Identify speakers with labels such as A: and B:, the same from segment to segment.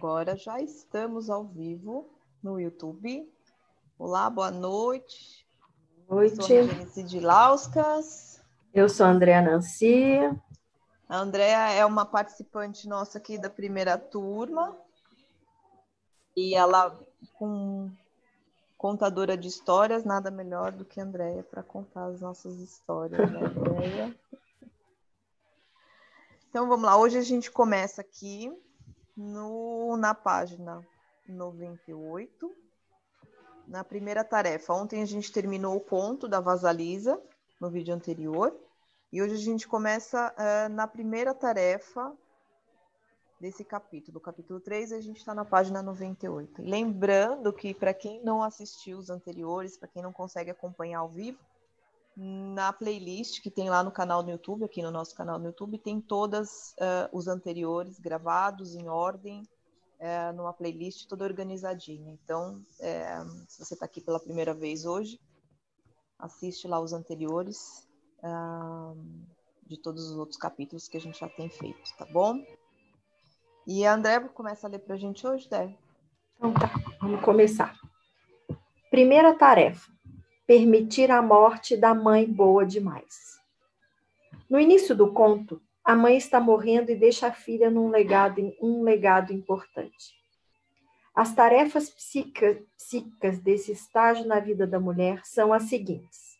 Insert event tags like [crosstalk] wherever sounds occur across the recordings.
A: Agora já estamos ao vivo no YouTube. Olá, boa noite.
B: Noite.
A: Eu sou a Genice de Lauscas.
B: Eu sou a Andréa Nancy.
A: A Andréa é uma participante nossa aqui da primeira turma. E ela, com contadora de histórias, nada melhor do que a Andréia para contar as nossas histórias, né, Andréia? [laughs] Então vamos lá, hoje a gente começa aqui no, na página 98, na primeira tarefa. Ontem a gente terminou o conto da Vasalisa, no vídeo anterior, e hoje a gente começa uh, na primeira tarefa desse capítulo, capítulo 3, a gente está na página 98. Lembrando que, para quem não assistiu os anteriores, para quem não consegue acompanhar ao vivo, na playlist que tem lá no canal do YouTube, aqui no nosso canal no YouTube, tem todas uh, os anteriores gravados em ordem, uh, numa playlist toda organizadinha. Então, uh, se você está aqui pela primeira vez hoje, assiste lá os anteriores de todos os outros capítulos que a gente já tem feito, tá bom? E a André começa a ler para a gente hoje, Dé?
B: Então tá, vamos começar. Primeira tarefa permitir a morte da mãe boa demais. No início do conto, a mãe está morrendo e deixa a filha num legado, um legado importante. As tarefas psíquicas desse estágio na vida da mulher são as seguintes: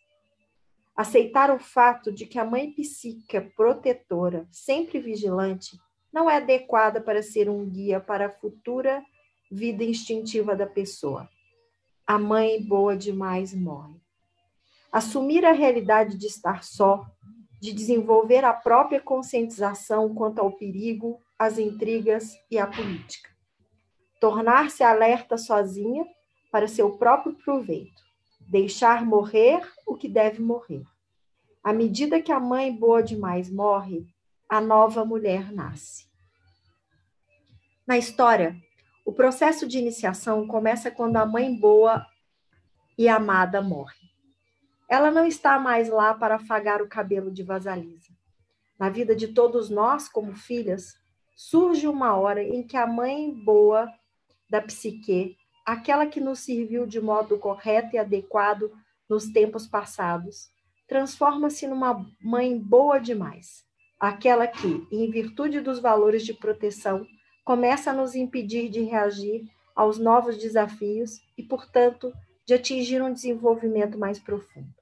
B: aceitar o fato de que a mãe psíquica protetora, sempre vigilante, não é adequada para ser um guia para a futura vida instintiva da pessoa. A mãe boa demais morre assumir a realidade de estar só, de desenvolver a própria conscientização quanto ao perigo, às intrigas e à política. Tornar-se alerta sozinha para seu próprio proveito. Deixar morrer o que deve morrer. À medida que a mãe boa demais morre, a nova mulher nasce. Na história, o processo de iniciação começa quando a mãe boa e amada morre. Ela não está mais lá para afagar o cabelo de Vasalisa. Na vida de todos nós, como filhas, surge uma hora em que a mãe boa da psique, aquela que nos serviu de modo correto e adequado nos tempos passados, transforma-se numa mãe boa demais, aquela que, em virtude dos valores de proteção, começa a nos impedir de reagir aos novos desafios e, portanto, de atingir um desenvolvimento mais profundo.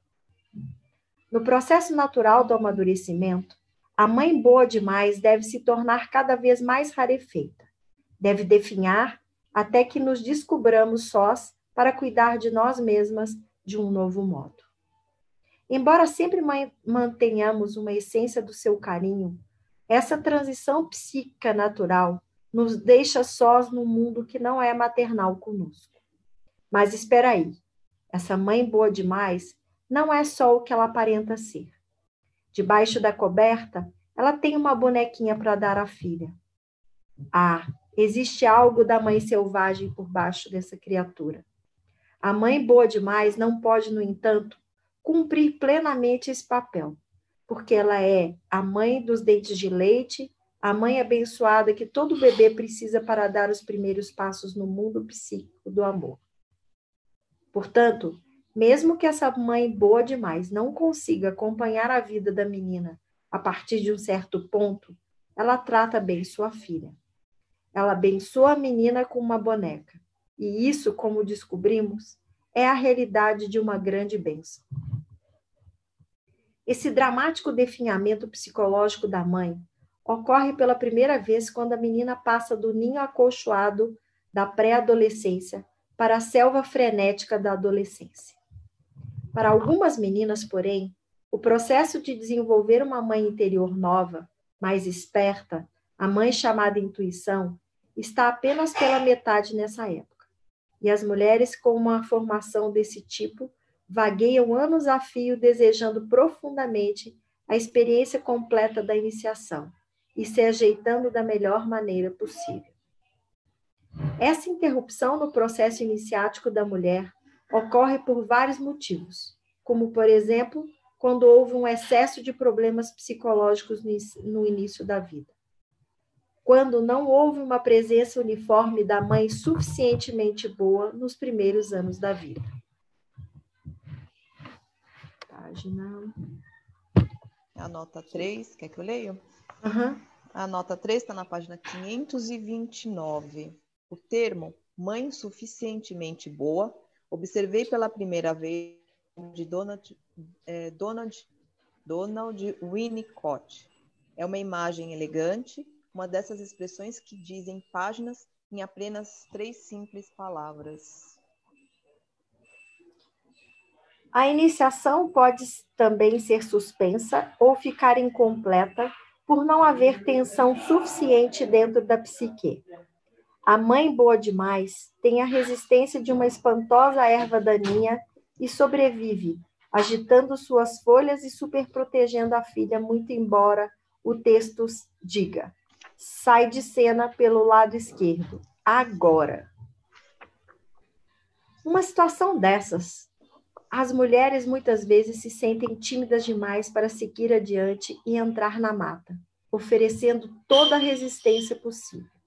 B: No processo natural do amadurecimento, a mãe boa demais deve se tornar cada vez mais rarefeita. Deve definhar até que nos descubramos sós para cuidar de nós mesmas de um novo modo. Embora sempre mantenhamos uma essência do seu carinho, essa transição psíquica natural nos deixa sós no mundo que não é maternal conosco. Mas espera aí, essa mãe boa demais não é só o que ela aparenta ser. Debaixo da coberta, ela tem uma bonequinha para dar à filha. Ah, existe algo da mãe selvagem por baixo dessa criatura. A mãe boa demais não pode, no entanto, cumprir plenamente esse papel, porque ela é a mãe dos dentes de leite, a mãe abençoada que todo bebê precisa para dar os primeiros passos no mundo psíquico do amor. Portanto, mesmo que essa mãe boa demais não consiga acompanhar a vida da menina a partir de um certo ponto, ela trata bem sua filha. Ela abençoa a menina com uma boneca. E isso, como descobrimos, é a realidade de uma grande bênção. Esse dramático definhamento psicológico da mãe ocorre pela primeira vez quando a menina passa do ninho acolchoado da pré-adolescência para a selva frenética da adolescência. Para algumas meninas, porém, o processo de desenvolver uma mãe interior nova, mais esperta, a mãe chamada intuição, está apenas pela metade nessa época. E as mulheres com uma formação desse tipo vagueiam anos a fio desejando profundamente a experiência completa da iniciação e se ajeitando da melhor maneira possível. Essa interrupção no processo iniciático da mulher ocorre por vários motivos, como, por exemplo, quando houve um excesso de problemas psicológicos no início da vida. quando não houve uma presença uniforme da mãe suficientemente boa nos primeiros anos da vida. Página.
A: A nota 3, quer que eu leia?
B: Uhum.
A: A nota 3 está na página 529. O termo mãe suficientemente boa, observei pela primeira vez de Donald, é, Donald, Donald Winnicott. É uma imagem elegante, uma dessas expressões que dizem páginas em apenas três simples palavras.
B: A iniciação pode também ser suspensa ou ficar incompleta por não haver tensão suficiente dentro da psique. A mãe boa demais tem a resistência de uma espantosa erva daninha e sobrevive, agitando suas folhas e superprotegendo a filha, muito embora o texto diga: sai de cena pelo lado esquerdo, agora. Uma situação dessas, as mulheres muitas vezes se sentem tímidas demais para seguir adiante e entrar na mata, oferecendo toda a resistência possível.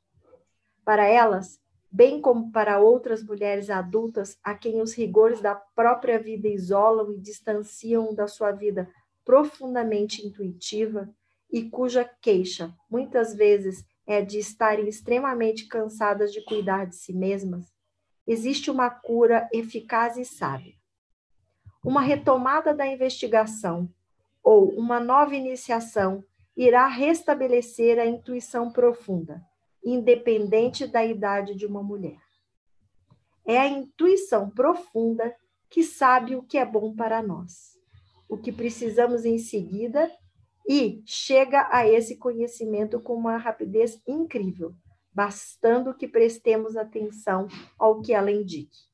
B: Para elas, bem como para outras mulheres adultas a quem os rigores da própria vida isolam e distanciam da sua vida profundamente intuitiva e cuja queixa, muitas vezes, é de estarem extremamente cansadas de cuidar de si mesmas, existe uma cura eficaz e sábia. Uma retomada da investigação ou uma nova iniciação irá restabelecer a intuição profunda independente da idade de uma mulher. É a intuição profunda que sabe o que é bom para nós, o que precisamos em seguida e chega a esse conhecimento com uma rapidez incrível, bastando que prestemos atenção ao que ela indique.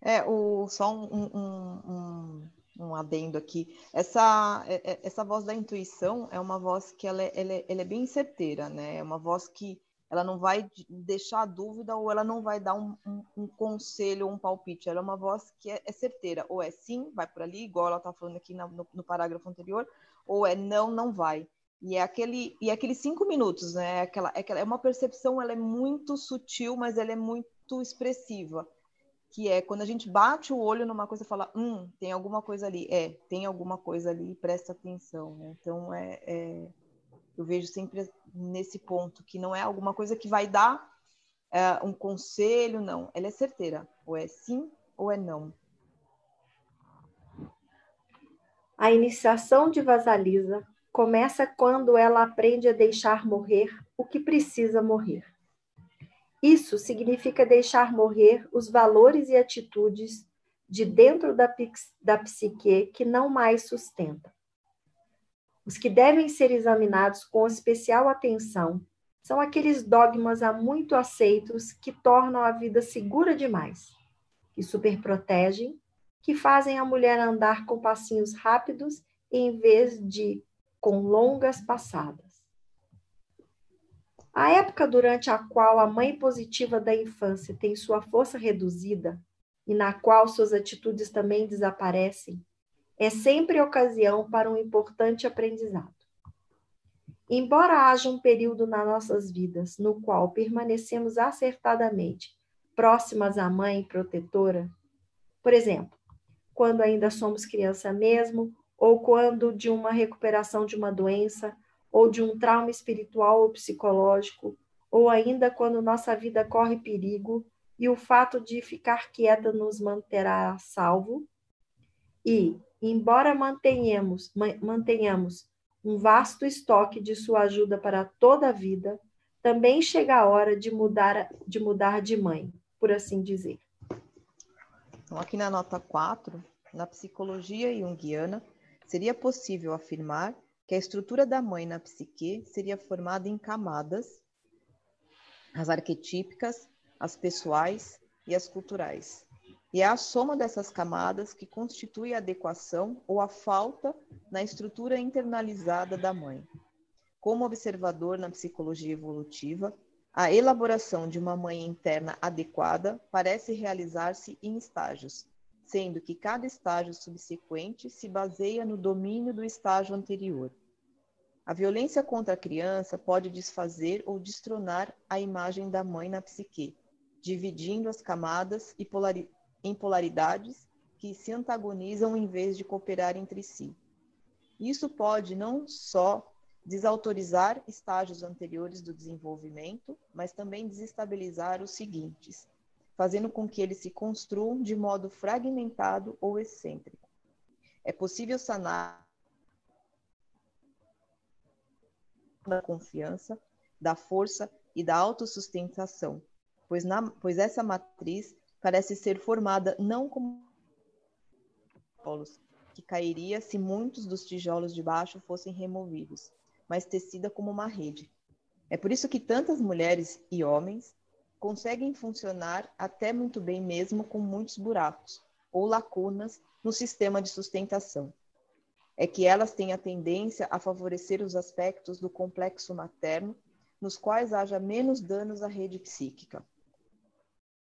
A: É, o, só um, um, um, um adendo aqui. Essa, é, é, essa voz da intuição é uma voz que ela é, ela ela é bem certeira, né? É uma voz que ela não vai deixar dúvida ou ela não vai dar um, um, um conselho ou um palpite. Ela é uma voz que é, é, certeira. Ou é sim, vai por ali, igual ela está falando aqui no, no, parágrafo anterior, ou é não, não vai. E é aquele e é aqueles cinco minutos, né? É aquela, é, aquela, é uma percepção, ela é muito sutil, mas ela é muito expressiva que é quando a gente bate o olho numa coisa e fala, hum, tem alguma coisa ali. É, tem alguma coisa ali, presta atenção. Né? Então, é, é, eu vejo sempre nesse ponto, que não é alguma coisa que vai dar é, um conselho, não. Ela é certeira. Ou é sim ou é não.
B: A iniciação de Vasalisa começa quando ela aprende a deixar morrer o que precisa morrer. Isso significa deixar morrer os valores e atitudes de dentro da, da psique que não mais sustenta. Os que devem ser examinados com especial atenção são aqueles dogmas há muito aceitos que tornam a vida segura demais, que superprotegem, que fazem a mulher andar com passinhos rápidos em vez de com longas passadas. A época durante a qual a mãe positiva da infância tem sua força reduzida e na qual suas atitudes também desaparecem, é sempre ocasião para um importante aprendizado. Embora haja um período nas nossas vidas no qual permanecemos acertadamente próximas à mãe protetora, por exemplo, quando ainda somos criança mesmo, ou quando de uma recuperação de uma doença, ou de um trauma espiritual ou psicológico, ou ainda quando nossa vida corre perigo e o fato de ficar quieta nos manterá a salvo. E, embora mantenhamos, mantenhamos um vasto estoque de sua ajuda para toda a vida, também chega a hora de mudar de, mudar de mãe, por assim dizer.
A: Então, aqui na nota 4, na psicologia junguiana, seria possível afirmar que a estrutura da mãe na psique seria formada em camadas, as arquetípicas, as pessoais e as culturais. E é a soma dessas camadas que constitui a adequação ou a falta na estrutura internalizada da mãe. Como observador na psicologia evolutiva, a elaboração de uma mãe interna adequada parece realizar-se em estágios, sendo que cada estágio subsequente se baseia no domínio do estágio anterior. A violência contra a criança pode desfazer ou destronar a imagem da mãe na psique, dividindo as camadas e polari em polaridades que se antagonizam em vez de cooperar entre si. Isso pode não só desautorizar estágios anteriores do desenvolvimento, mas também desestabilizar os seguintes, fazendo com que eles se construam de modo fragmentado ou excêntrico. É possível sanar da confiança, da força e da autossustentação, pois, na, pois essa matriz parece ser formada não como tijolos, que cairia se muitos dos tijolos de baixo fossem removidos, mas tecida como uma rede. É por isso que tantas mulheres e homens conseguem funcionar até muito bem mesmo com muitos buracos ou lacunas no sistema de sustentação é que elas têm a tendência a favorecer os aspectos do complexo materno, nos quais haja menos danos à rede psíquica.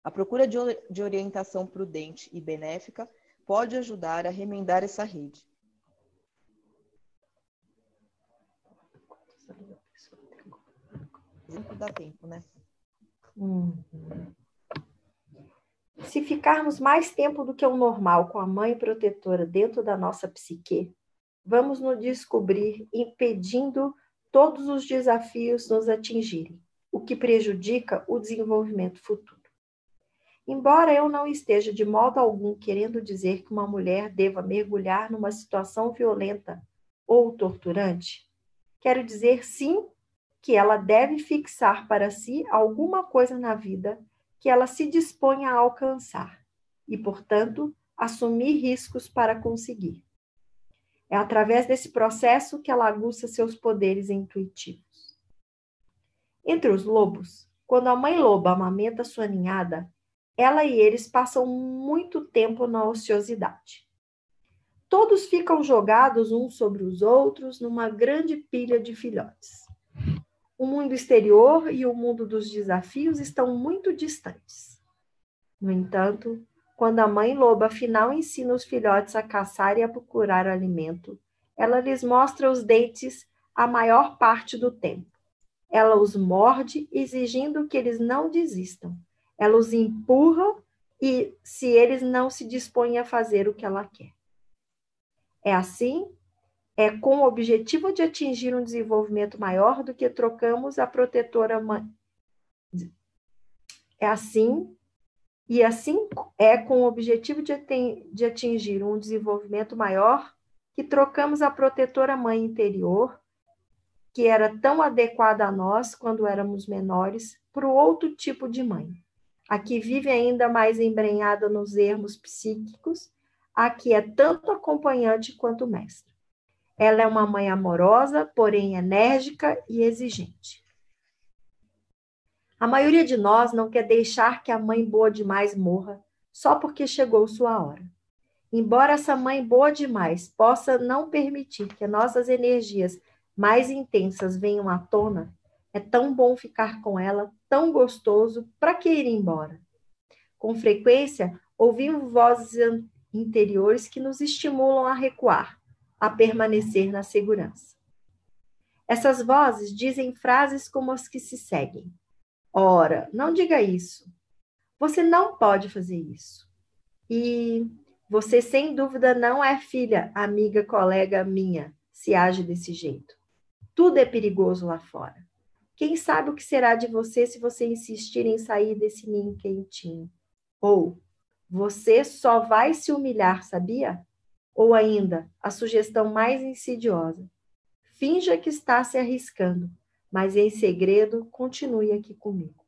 A: A procura de, de orientação prudente e benéfica pode ajudar a remendar essa rede. Dá tempo, né?
B: Hum. Se ficarmos mais tempo do que o normal com a mãe protetora dentro da nossa psique, vamos nos descobrir impedindo todos os desafios nos atingirem, o que prejudica o desenvolvimento futuro. Embora eu não esteja de modo algum querendo dizer que uma mulher deva mergulhar numa situação violenta ou torturante, quero dizer sim que ela deve fixar para si alguma coisa na vida que ela se dispõe a alcançar e, portanto, assumir riscos para conseguir. É através desse processo que ela aguça seus poderes intuitivos. Entre os lobos, quando a mãe loba amamenta sua ninhada, ela e eles passam muito tempo na ociosidade. Todos ficam jogados uns sobre os outros numa grande pilha de filhotes. O mundo exterior e o mundo dos desafios estão muito distantes. No entanto, quando a mãe loba afinal ensina os filhotes a caçar e a procurar alimento, ela lhes mostra os dentes a maior parte do tempo. Ela os morde, exigindo que eles não desistam. Ela os empurra e se eles não se dispõem a fazer o que ela quer. É assim, é com o objetivo de atingir um desenvolvimento maior do que trocamos a protetora mãe. É assim e assim é com o objetivo de atingir um desenvolvimento maior que trocamos a protetora mãe interior, que era tão adequada a nós quando éramos menores, por outro tipo de mãe, a que vive ainda mais embrenhada nos ermos psíquicos, a que é tanto acompanhante quanto mestre. Ela é uma mãe amorosa, porém enérgica e exigente. A maioria de nós não quer deixar que a mãe boa demais morra só porque chegou sua hora. Embora essa mãe boa demais possa não permitir que nossas energias mais intensas venham à tona, é tão bom ficar com ela, tão gostoso, para que ir embora? Com frequência, ouvimos vozes interiores que nos estimulam a recuar, a permanecer na segurança. Essas vozes dizem frases como as que se seguem. Ora, não diga isso. Você não pode fazer isso. E você, sem dúvida, não é filha, amiga, colega minha, se age desse jeito. Tudo é perigoso lá fora. Quem sabe o que será de você se você insistir em sair desse ninho quentinho? Ou você só vai se humilhar, sabia? Ou ainda, a sugestão mais insidiosa: finja que está se arriscando mas em segredo continue aqui comigo.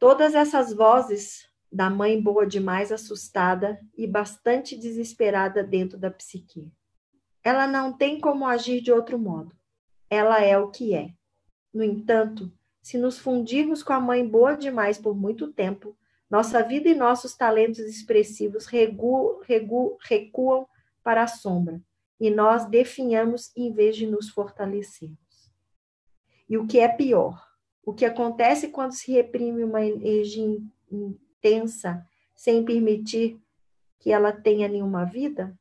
B: Todas essas vozes da mãe boa demais assustada e bastante desesperada dentro da psique. Ela não tem como agir de outro modo. Ela é o que é. No entanto, se nos fundirmos com a mãe boa demais por muito tempo, nossa vida e nossos talentos expressivos regu, regu, recuam para a sombra e nós definhamos em vez de nos fortalecermos. E o que é pior, o que acontece quando se reprime uma energia intensa sem permitir que ela tenha nenhuma vida?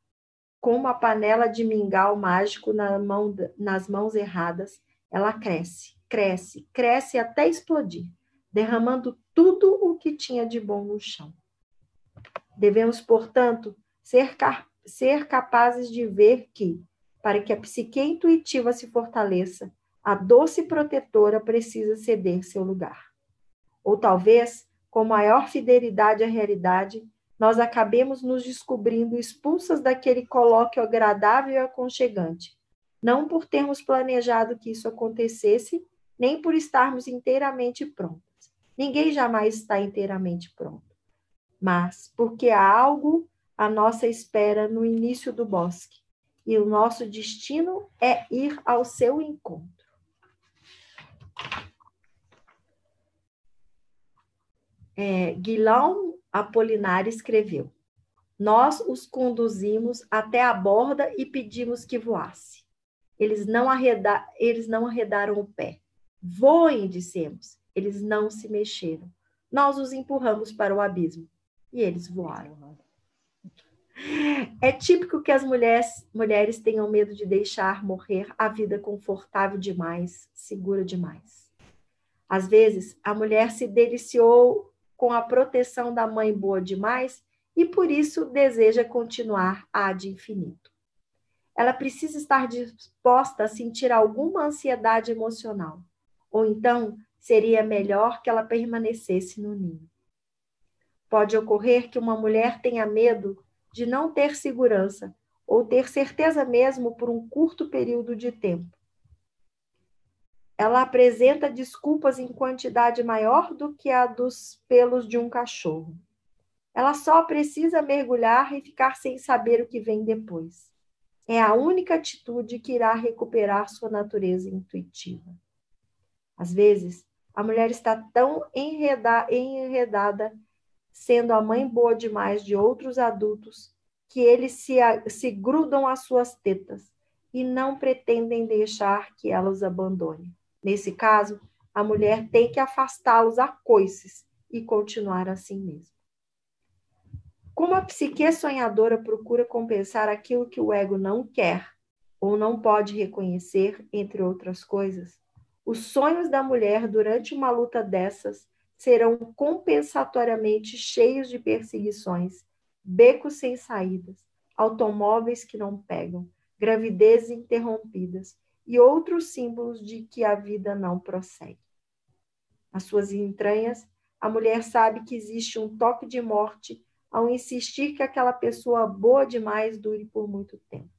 B: como a panela de mingau mágico na mão, nas mãos erradas, ela cresce, cresce, cresce até explodir, derramando tudo o que tinha de bom no chão. Devemos, portanto, ser, ser capazes de ver que, para que a psique intuitiva se fortaleça, a doce protetora precisa ceder seu lugar. Ou talvez, com maior fidelidade à realidade, nós acabemos nos descobrindo expulsas daquele colóquio agradável e aconchegante, não por termos planejado que isso acontecesse, nem por estarmos inteiramente prontas. Ninguém jamais está inteiramente pronto mas porque há algo à nossa espera no início do bosque, e o nosso destino é ir ao seu encontro. É, Guilherme Apolinar escreveu: Nós os conduzimos até a borda e pedimos que voasse. Eles não, arreda eles não arredaram o pé. Voem, dissemos. Eles não se mexeram. Nós os empurramos para o abismo e eles voaram. É típico que as mulheres, mulheres tenham medo de deixar morrer a vida confortável demais, segura demais. Às vezes, a mulher se deliciou com a proteção da mãe boa demais e por isso deseja continuar ad infinito. Ela precisa estar disposta a sentir alguma ansiedade emocional, ou então seria melhor que ela permanecesse no ninho. Pode ocorrer que uma mulher tenha medo de não ter segurança ou ter certeza mesmo por um curto período de tempo. Ela apresenta desculpas em quantidade maior do que a dos pelos de um cachorro. Ela só precisa mergulhar e ficar sem saber o que vem depois. É a única atitude que irá recuperar sua natureza intuitiva. Às vezes, a mulher está tão enredada sendo a mãe boa demais de outros adultos, que eles se, se grudam às suas tetas e não pretendem deixar que elas abandonem. Nesse caso, a mulher tem que afastá-los a coices e continuar assim mesmo. Como a psique sonhadora procura compensar aquilo que o ego não quer ou não pode reconhecer, entre outras coisas, os sonhos da mulher durante uma luta dessas serão compensatoriamente cheios de perseguições, becos sem saídas, automóveis que não pegam, gravidezes interrompidas e outros símbolos de que a vida não prossegue. Nas suas entranhas, a mulher sabe que existe um toque de morte ao insistir que aquela pessoa boa demais dure por muito tempo.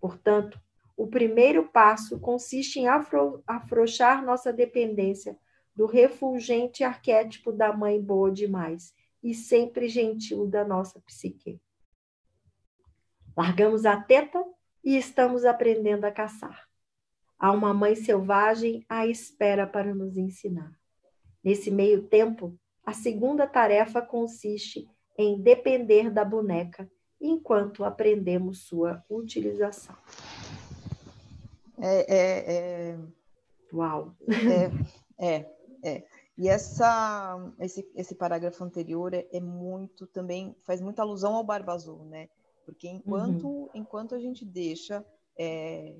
B: Portanto, o primeiro passo consiste em afro afrouxar nossa dependência do refulgente arquétipo da mãe boa demais e sempre gentil da nossa psique. Largamos a teta e estamos aprendendo a caçar. Há uma mãe selvagem à espera para nos ensinar. Nesse meio tempo, a segunda tarefa consiste em depender da boneca enquanto aprendemos sua utilização.
A: É, é, é...
B: Uau!
A: É, é, é. E essa, esse, esse parágrafo anterior é, é, muito também, faz muita alusão ao Barba Azul, né? Porque enquanto, uhum. enquanto a gente deixa é,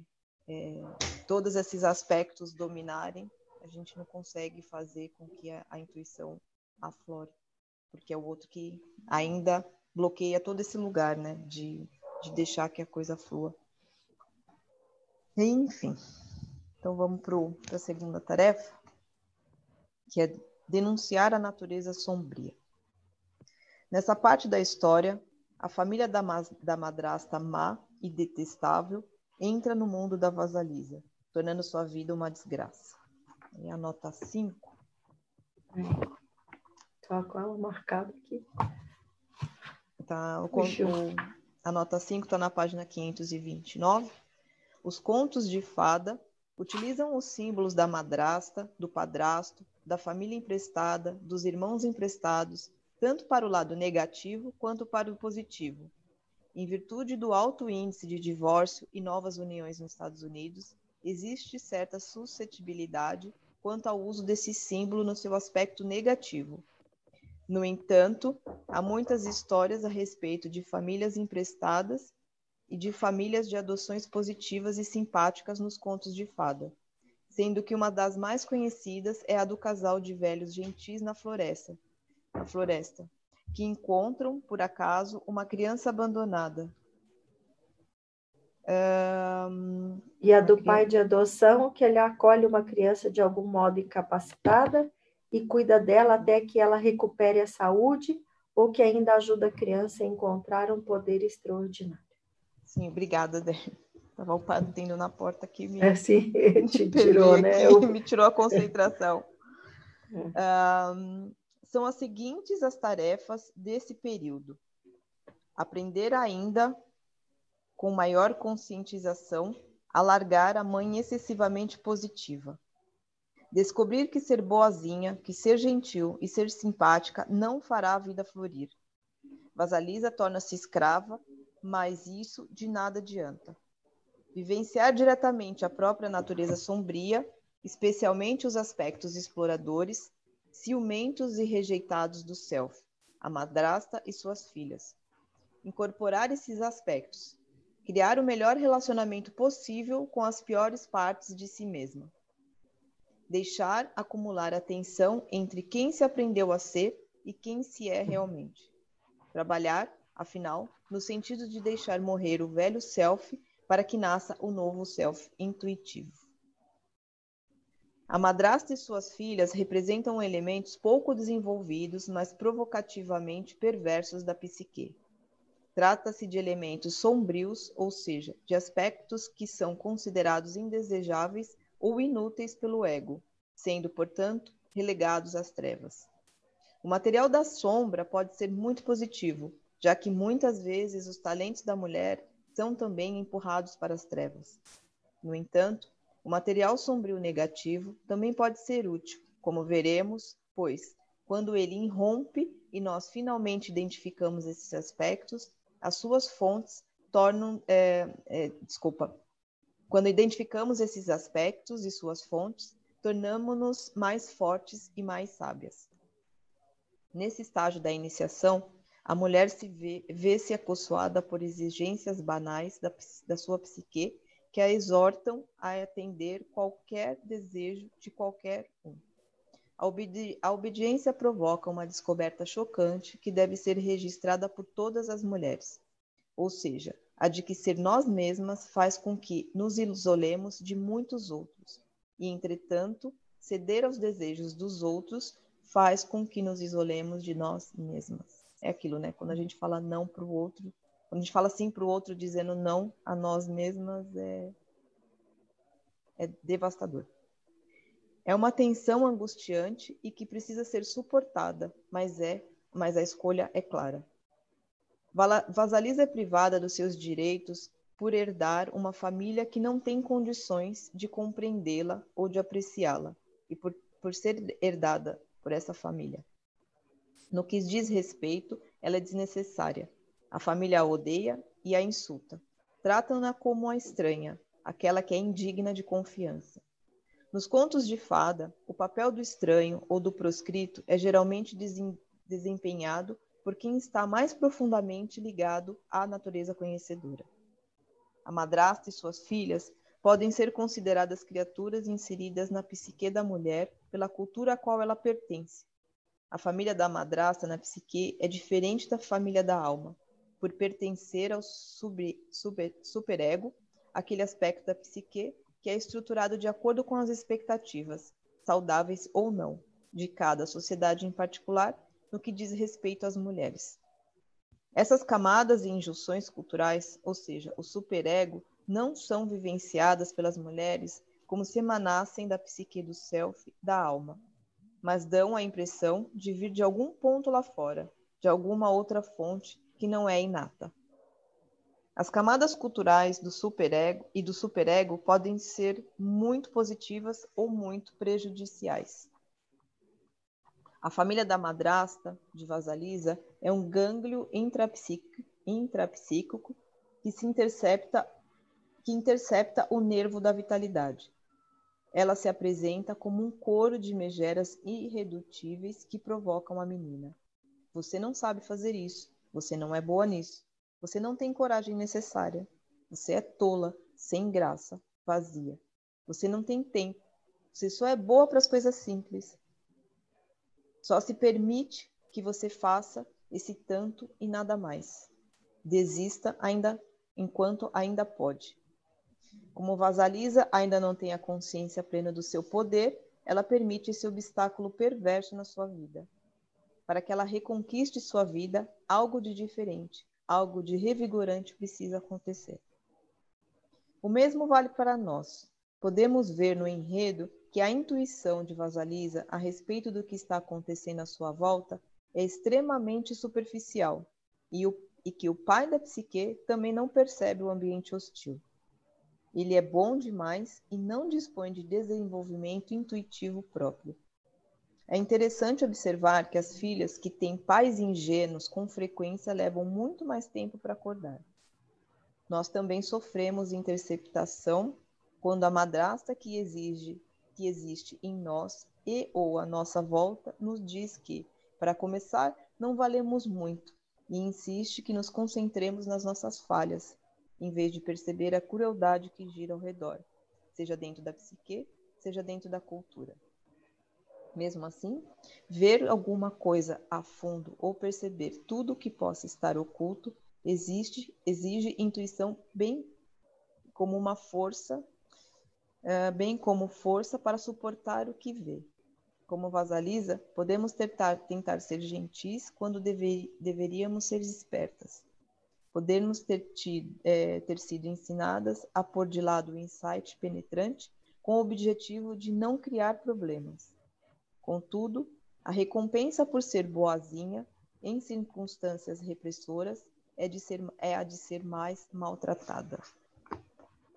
A: é, todos esses aspectos dominarem, a gente não consegue fazer com que a, a intuição aflore. Porque é o outro que ainda bloqueia todo esse lugar, né? De, de deixar que a coisa flua. Enfim. Então vamos para a segunda tarefa que é denunciar a natureza sombria. Nessa parte da história, a família da, da madrasta má e detestável entra no mundo da vasalisa, tornando sua vida uma desgraça. E a nota 5.
B: Tá com ela marcada aqui.
A: Tá, o, o, a nota 5 está na página 529. Os contos de fada utilizam os símbolos da madrasta, do padrasto, da família emprestada, dos irmãos emprestados, tanto para o lado negativo quanto para o positivo. Em virtude do alto índice de divórcio e novas uniões nos Estados Unidos, existe certa suscetibilidade quanto ao uso desse símbolo no seu aspecto negativo. No entanto, há muitas histórias a respeito de famílias emprestadas e de famílias de adoções positivas e simpáticas nos contos de fada, sendo que uma das mais conhecidas é a do casal de velhos gentis na floresta, na floresta, que encontram, por acaso, uma criança abandonada.
B: Um, e a do pai de adoção, que ele acolhe uma criança de algum modo incapacitada e cuida dela até que ela recupere a saúde ou que ainda ajuda a criança a encontrar um poder extraordinário.
A: Sim, obrigada, Dé. Estava o padrinho na porta aqui. Me,
B: é, sim, [laughs] te tirou, né? [laughs] Eu...
A: Me tirou a concentração. [laughs] É. Um, são as seguintes as tarefas desse período. Aprender ainda, com maior conscientização, a largar a mãe excessivamente positiva. Descobrir que ser boazinha, que ser gentil e ser simpática não fará a vida florir. Vasalisa torna-se escrava, mas isso de nada adianta. Vivenciar diretamente a própria natureza sombria, especialmente os aspectos exploradores, ciumentos e rejeitados do self, a madrasta e suas filhas. Incorporar esses aspectos, criar o melhor relacionamento possível com as piores partes de si mesma. Deixar acumular a tensão entre quem se aprendeu a ser e quem se é realmente. Trabalhar, afinal, no sentido de deixar morrer o velho self para que nasça o novo self intuitivo. A madrasta e suas filhas representam elementos pouco desenvolvidos, mas provocativamente perversos da psique. Trata-se de elementos sombrios, ou seja, de aspectos que são considerados indesejáveis ou inúteis pelo ego, sendo, portanto, relegados às trevas. O material da sombra pode ser muito positivo, já que muitas vezes os talentos da mulher são também empurrados para as trevas. No entanto, o material sombrio negativo também pode ser útil, como veremos, pois, quando ele irrompe e nós finalmente identificamos esses aspectos, as suas fontes tornam. É, é, desculpa. Quando identificamos esses aspectos e suas fontes, tornamos-nos mais fortes e mais sábias. Nesse estágio da iniciação, a mulher se vê, vê-se acossoada por exigências banais da, da sua psique que a exortam a atender qualquer desejo de qualquer um. A, obedi a obediência provoca uma descoberta chocante que deve ser registrada por todas as mulheres, ou seja, a de que ser nós mesmas faz com que nos isolemos de muitos outros, e, entretanto, ceder aos desejos dos outros faz com que nos isolemos de nós mesmas. É aquilo, né? Quando a gente fala não para o outro, quando a gente fala sim para o outro dizendo não a nós mesmas, é, é devastador. É uma tensão angustiante e que precisa ser suportada, mas é, mas a escolha é clara. Vasalisa é privada dos seus direitos por herdar uma família que não tem condições de compreendê-la ou de apreciá-la, e por, por ser herdada por essa família. No que diz respeito, ela é desnecessária, a família a odeia e a insulta. Tratam-na como a estranha, aquela que é indigna de confiança. Nos contos de fada, o papel do estranho ou do proscrito é geralmente desempenhado por quem está mais profundamente ligado à natureza conhecedora. A madrasta e suas filhas podem ser consideradas criaturas inseridas na psique da mulher pela cultura a qual ela pertence. A família da madrasta na psique é diferente da família da alma por pertencer ao super, superego, aquele aspecto da psique que é estruturado de acordo com as expectativas, saudáveis ou não, de cada sociedade em particular, no que diz respeito às mulheres. Essas camadas e injunções culturais, ou seja, o superego, não são vivenciadas pelas mulheres como se emanassem da psique do self, da alma, mas dão a impressão de vir de algum ponto lá fora, de alguma outra fonte que não é inata. As camadas culturais do superego e do superego podem ser muito positivas ou muito prejudiciais. A família da madrasta, de Vasalisa, é um gânglio intrapsíquico, que se intercepta que intercepta o nervo da vitalidade. Ela se apresenta como um coro de megeras irredutíveis que provocam a menina. Você não sabe fazer isso. Você não é boa nisso. Você não tem coragem necessária. Você é tola, sem graça, vazia. Você não tem tempo. Você só é boa para as coisas simples. Só se permite que você faça esse tanto e nada mais. Desista ainda enquanto ainda pode. Como Vasalisa ainda não tem a consciência plena do seu poder, ela permite esse obstáculo perverso na sua vida. Para que ela reconquiste sua vida, algo de diferente, algo de revigorante precisa acontecer. O mesmo vale para nós. Podemos ver no enredo que a intuição de Vasalisa a respeito do que está acontecendo à sua volta é extremamente superficial e, o, e que o pai da psique também não percebe o ambiente hostil. Ele é bom demais e não dispõe de desenvolvimento intuitivo próprio. É interessante observar que as filhas que têm pais ingênuos com frequência levam muito mais tempo para acordar. Nós também sofremos interceptação quando a madrasta que exige que existe em nós e ou à nossa volta nos diz que, para começar, não valemos muito e insiste que nos concentremos nas nossas falhas em vez de perceber a crueldade que gira ao redor, seja dentro da psique, seja dentro da cultura. Mesmo assim, ver alguma coisa a fundo ou perceber tudo o que possa estar oculto existe, exige intuição bem como uma força, uh, bem como força para suportar o que vê. Como Vasalisa, podemos tentar, tentar ser gentis quando deve, deveríamos ser espertas Podemos ter, tido, é, ter sido ensinadas a pôr de lado o insight penetrante com o objetivo de não criar problemas. Contudo, a recompensa por ser boazinha em circunstâncias repressoras é, de ser, é a de ser mais maltratada.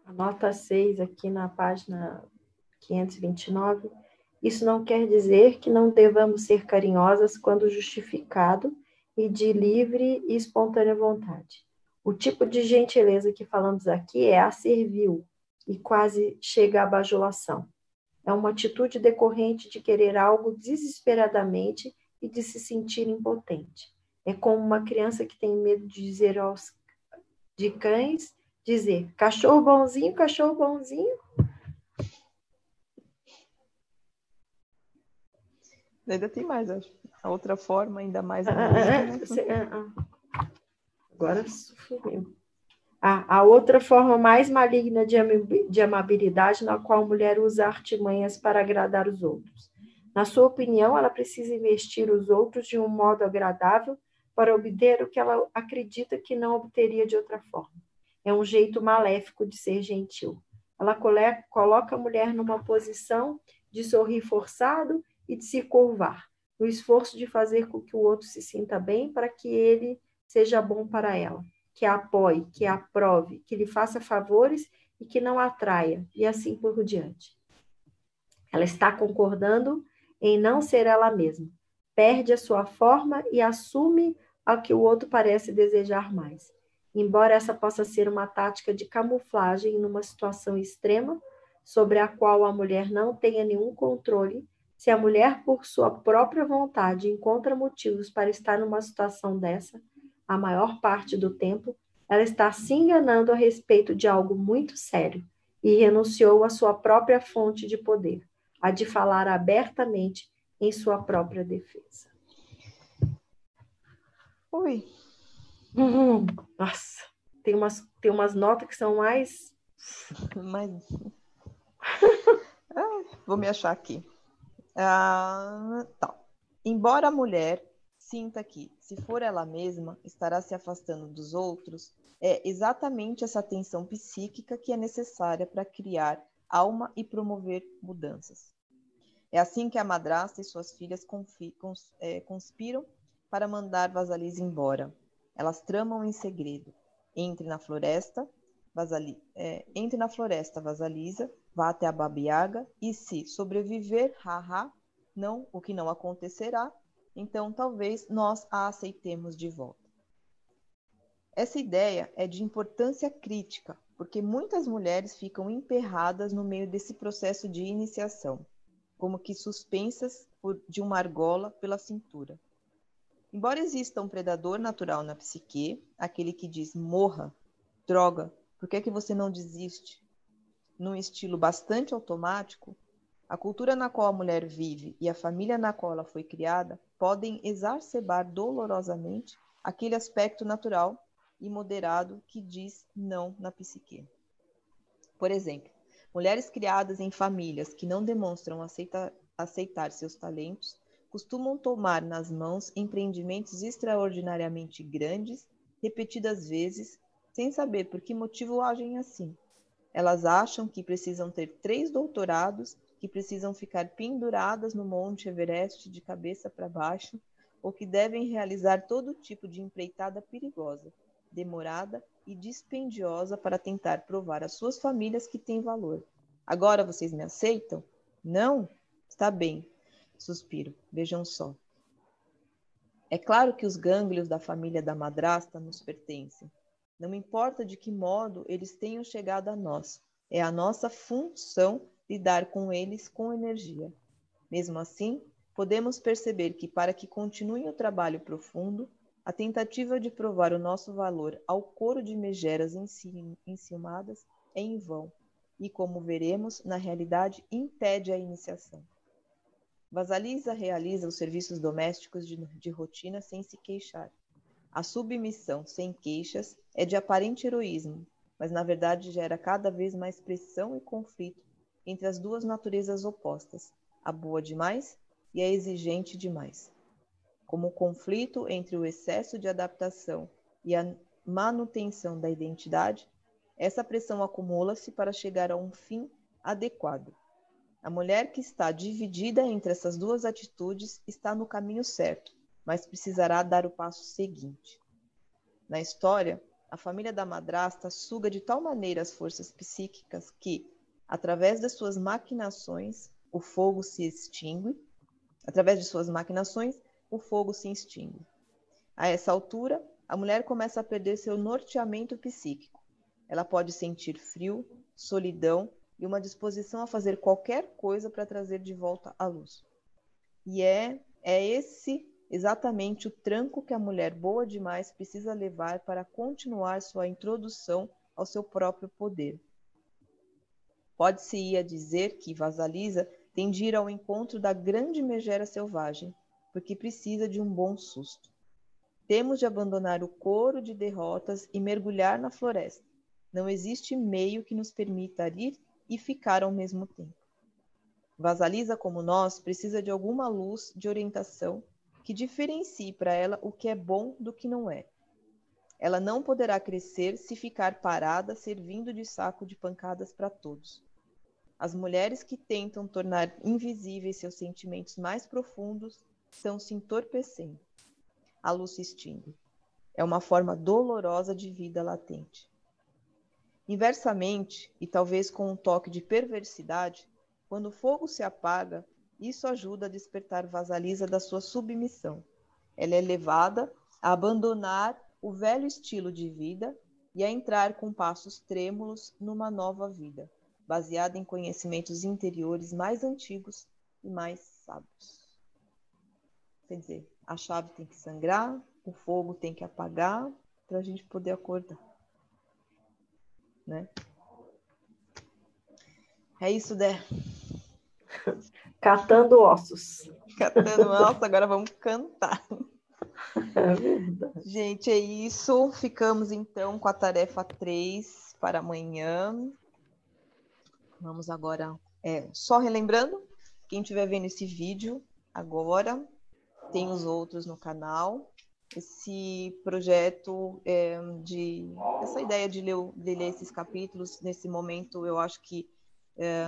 B: A nota 6 aqui na página 529. Isso não quer dizer que não devamos ser carinhosas quando justificado e de livre e espontânea vontade. O tipo de gentileza que falamos aqui é a servil e quase chega à bajulação. É uma atitude decorrente de querer algo desesperadamente e de se sentir impotente. É como uma criança que tem medo de dizer aos de cães, dizer cachorro bonzinho, cachorro bonzinho.
A: Ainda tem mais, acho. A outra forma, ainda mais.
B: Ah, ah, ah, Agora sumiu. A outra forma mais maligna de amabilidade na qual a mulher usa artimanhas para agradar os outros. Na sua opinião, ela precisa investir os outros de um modo agradável para obter o que ela acredita que não obteria de outra forma. É um jeito maléfico de ser gentil. Ela coloca a mulher numa posição de sorrir forçado e de se curvar, no esforço de fazer com que o outro se sinta bem para que ele seja bom para ela, que a apoie, que a aprove, que lhe faça favores e que não atraia, e assim por diante. Ela está concordando em não ser ela mesma, perde a sua forma e assume a que o outro parece desejar mais. Embora essa possa ser uma tática de camuflagem numa situação extrema, sobre a qual a mulher não tenha nenhum controle, se a mulher, por sua própria vontade, encontra motivos para estar numa situação dessa, a maior parte do tempo, ela está se enganando a respeito de algo muito sério e renunciou à sua própria fonte de poder, a de falar abertamente em sua própria defesa.
A: Oi.
B: Uhum. Nossa, tem umas, tem umas notas que são mais.
A: mais... [laughs] ah, vou me achar aqui. Ah, tá. Embora a mulher sinta que, se for ela mesma, estará se afastando dos outros, é exatamente essa tensão psíquica que é necessária para criar alma e promover mudanças. É assim que a madrasta e suas filhas cons é, conspiram para mandar Vasalisa embora. Elas tramam em segredo. Entre na floresta, Vasali é, entre na floresta Vasalisa, vá até a Babiaga e se sobreviver, haha, não, o que não acontecerá, então talvez nós a aceitemos de volta. Essa ideia é de importância crítica, porque muitas mulheres ficam emperradas no meio desse processo de iniciação, como que suspensas por, de uma argola pela cintura. Embora exista um predador natural na psique, aquele que diz morra, droga, Por que, que você não desiste? Num estilo bastante automático, a cultura na qual a mulher vive e a família na qual ela foi criada podem exacerbar dolorosamente aquele aspecto natural e moderado que diz não na psique. Por exemplo, mulheres criadas em famílias que não demonstram aceita, aceitar seus talentos costumam tomar nas mãos empreendimentos extraordinariamente grandes, repetidas vezes, sem saber por que motivo agem assim. Elas acham que precisam ter três doutorados que precisam ficar penduradas no Monte Everest de cabeça para baixo, ou que devem realizar todo tipo de empreitada perigosa, demorada e dispendiosa para tentar provar às suas famílias que têm valor. Agora vocês me aceitam? Não? Está bem. Suspiro. Vejam só. É claro que os gânglios da família da madrasta nos pertencem. Não importa de que modo eles tenham chegado a nós, é a nossa função lidar com eles com energia. Mesmo assim, podemos perceber que, para que continue o trabalho profundo, a tentativa de provar o nosso valor ao coro de megeras enciumadas é em vão e, como veremos, na realidade impede a iniciação. Vasalisa realiza os serviços domésticos de, de rotina sem se queixar. A submissão sem queixas é de aparente heroísmo, mas na verdade gera cada vez mais pressão e conflito entre as duas naturezas opostas, a boa demais e a exigente demais. Como o conflito entre o excesso de adaptação e a manutenção da identidade, essa pressão acumula-se para chegar a um fim adequado. A mulher que está dividida entre essas duas atitudes está no caminho certo, mas precisará dar o passo seguinte. Na história, a família da madrasta suga de tal maneira as forças psíquicas que, através das suas maquinações, o fogo se extingue. Através de suas maquinações, o fogo se extingue. A essa altura, a mulher começa a perder seu norteamento psíquico. Ela pode sentir frio, solidão e uma disposição a fazer qualquer coisa para trazer de volta a luz. E é, é esse exatamente o tranco que a mulher boa demais precisa levar para continuar sua introdução ao seu próprio poder. Pode-se ir a dizer que Vasalisa tem de ir ao encontro da grande megera selvagem, porque precisa de um bom susto. Temos de abandonar o coro de derrotas e mergulhar na floresta. Não existe meio que nos permita ir e ficar ao mesmo tempo. Vasalisa, como nós, precisa de alguma luz de orientação que diferencie para ela o que é bom do que não é. Ela não poderá crescer se ficar parada servindo de saco de pancadas para todos. As mulheres que tentam tornar invisíveis seus sentimentos mais profundos estão se entorpecendo. A luz se extingue. É uma forma dolorosa de vida latente. Inversamente, e talvez com um toque de perversidade, quando o fogo se apaga, isso ajuda a despertar Vasalisa da sua submissão. Ela é levada a abandonar o velho estilo de vida e a entrar com passos trêmulos numa nova vida baseada em conhecimentos interiores mais antigos e mais sábios. Quer dizer, a chave tem que sangrar, o fogo tem que apagar para a gente poder acordar. Né? É isso, Dé. [laughs]
B: Catando ossos. [laughs]
A: Catando ossos, agora vamos cantar.
B: É verdade.
A: Gente, é isso. Ficamos então com a tarefa 3 para amanhã. Vamos agora, é, só relembrando, quem estiver vendo esse vídeo agora, tem os outros no canal. Esse projeto é, de essa ideia de ler, de ler, esses capítulos nesse momento, eu acho que é,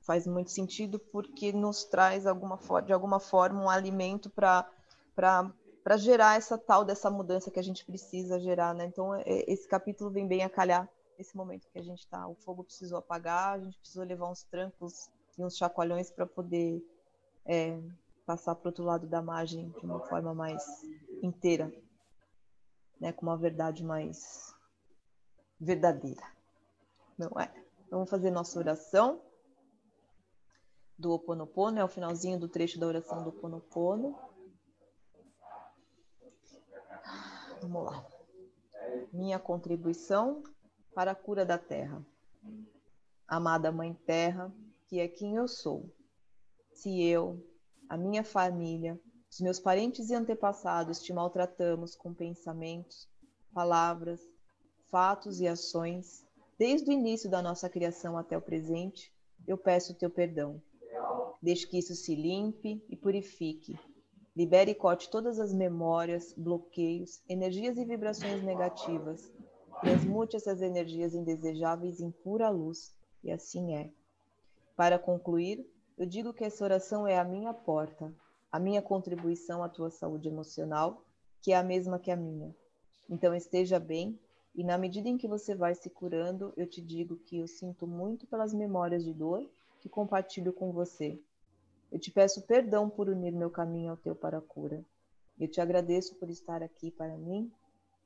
A: faz muito sentido porque nos traz alguma de alguma forma um alimento para para gerar essa tal dessa mudança que a gente precisa gerar, né? Então é, esse capítulo vem bem a calhar nesse momento que a gente está. O fogo precisou apagar, a gente precisou levar uns trancos e uns chacoalhões para poder é, passar para outro lado da margem de uma forma mais inteira, né, com uma verdade mais verdadeira. Não é? Vamos fazer nossa oração do Ho Oponopono, é o finalzinho do trecho da oração do Ho Oponopono. Vamos lá. Minha contribuição para a cura da terra. Amada Mãe Terra, que é quem eu sou. Se eu, a minha família, os meus parentes e antepassados te maltratamos com pensamentos, palavras, fatos e ações, desde o início da nossa criação até o presente, eu peço o teu perdão. Deixe que isso se limpe e purifique. Libere e corte todas as memórias, bloqueios, energias e vibrações negativas. Transmute essas energias indesejáveis em pura luz, e assim é. Para concluir, eu digo que essa oração é a minha porta, a minha contribuição à tua saúde emocional, que é a mesma que a minha. Então esteja bem e na medida em que você vai se curando, eu te digo que eu sinto muito pelas memórias de dor que compartilho com você. Eu te peço perdão por unir meu caminho ao teu para a cura. Eu te agradeço por estar aqui para mim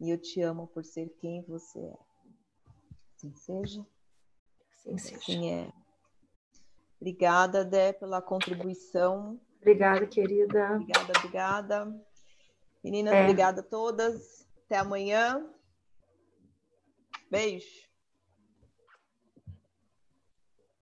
A: e eu te amo por ser quem você é. Assim seja.
B: Assim seja. Assim é.
A: Obrigada, Dé, pela contribuição.
B: Obrigada, querida.
A: Obrigada, obrigada. Meninas, é. obrigada a todas. Até amanhã. Beijo.